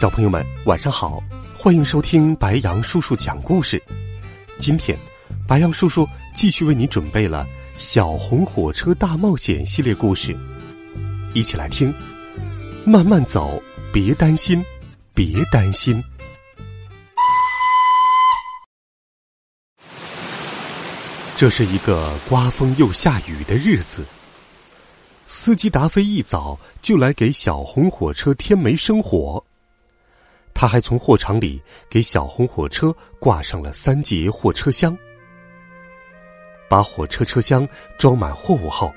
小朋友们，晚上好！欢迎收听白杨叔叔讲故事。今天，白杨叔叔继续为你准备了《小红火车大冒险》系列故事，一起来听。慢慢走，别担心，别担心。这是一个刮风又下雨的日子。司机达菲一早就来给小红火车添煤生火。他还从货场里给小红火车挂上了三节货车厢，把火车车厢装满货物后，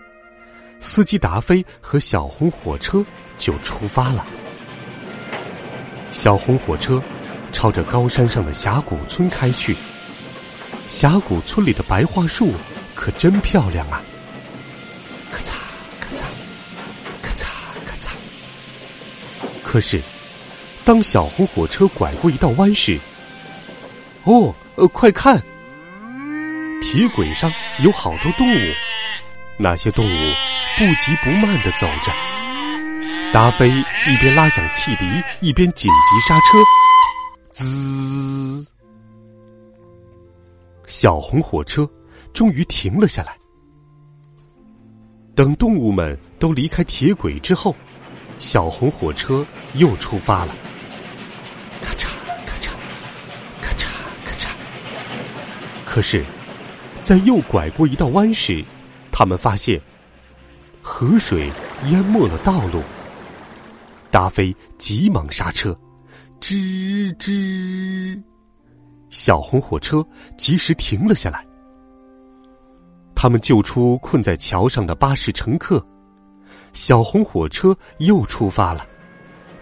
司机达飞和小红火车就出发了。小红火车朝着高山上的峡谷村开去。峡谷村里的白桦树可真漂亮啊！咔嚓咔嚓，咔嚓咔嚓。可是。当小红火车拐过一道弯时，哦，呃，快看！铁轨上有好多动物，那些动物不急不慢的走着。达菲一边拉响汽笛，一边紧急刹车，滋！小红火车终于停了下来。等动物们都离开铁轨之后，小红火车又出发了。可是，在又拐过一道弯时，他们发现河水淹没了道路。达菲急忙刹车，吱吱，小红火车及时停了下来。他们救出困在桥上的巴士乘客，小红火车又出发了。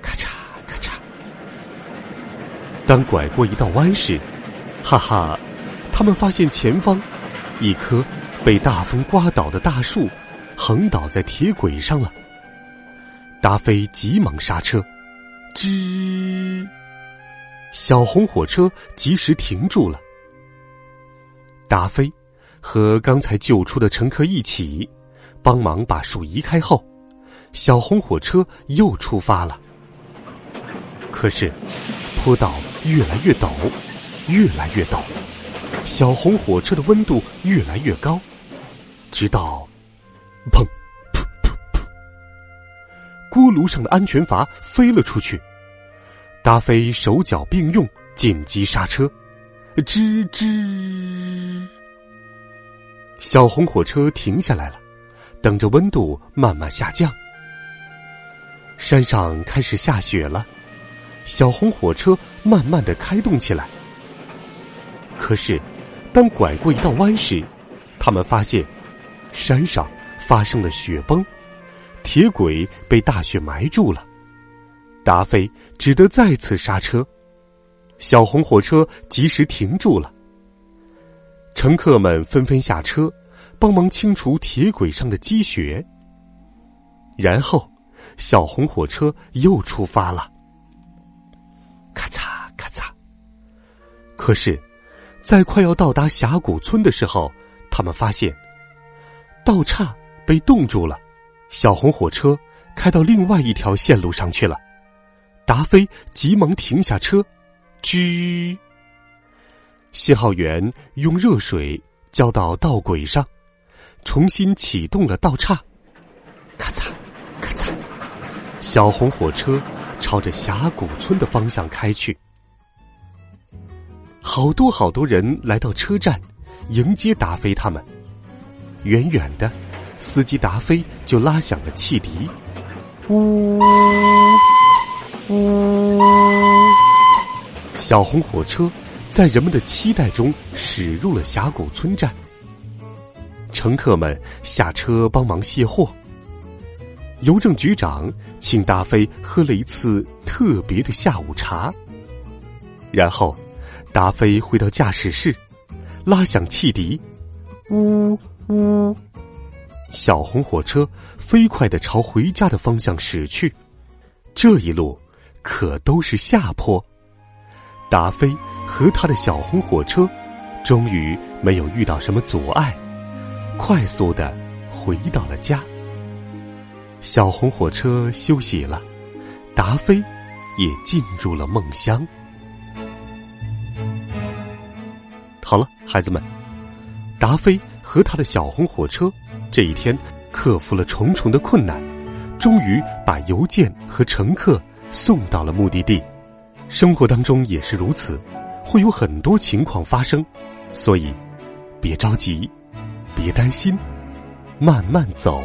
咔嚓咔嚓，当拐过一道弯时，哈哈。他们发现前方，一棵被大风刮倒的大树，横倒在铁轨上了。达菲急忙刹车，吱，小红火车及时停住了。达菲和刚才救出的乘客一起，帮忙把树移开后，小红火车又出发了。可是，坡道越来越陡，越来越陡。小红火车的温度越来越高，直到，砰，噗噗噗，锅炉上的安全阀飞了出去。达菲手脚并用，紧急刹车，吱吱，小红火车停下来了，等着温度慢慢下降。山上开始下雪了，小红火车慢慢的开动起来。可是，当拐过一道弯时，他们发现山上发生了雪崩，铁轨被大雪埋住了。达菲只得再次刹车，小红火车及时停住了。乘客们纷纷下车，帮忙清除铁轨上的积雪。然后，小红火车又出发了。咔嚓咔嚓，可是。在快要到达峡谷村的时候，他们发现道岔被冻住了，小红火车开到另外一条线路上去了。达菲急忙停下车，吱，信号员用热水浇到道轨上，重新启动了道岔。咔嚓，咔嚓，小红火车朝着峡谷村的方向开去。好多好多人来到车站，迎接达菲他们。远远的，司机达菲就拉响了汽笛，呜呜。小红火车在人们的期待中驶入了峡谷村站。乘客们下车帮忙卸货。邮政局长请达菲喝了一次特别的下午茶。然后，达菲回到驾驶室，拉响汽笛，呜呜，小红火车飞快的朝回家的方向驶去。这一路可都是下坡。达菲和他的小红火车终于没有遇到什么阻碍，快速的回到了家。小红火车休息了，达菲也进入了梦乡。好了，孩子们，达菲和他的小红火车这一天克服了重重的困难，终于把邮件和乘客送到了目的地。生活当中也是如此，会有很多情况发生，所以别着急，别担心，慢慢走。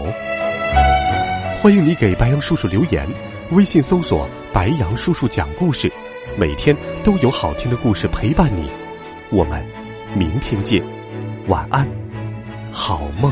欢迎你给白杨叔叔留言，微信搜索“白杨叔叔讲故事”，每天都有好听的故事陪伴你。我们。明天见，晚安，好梦。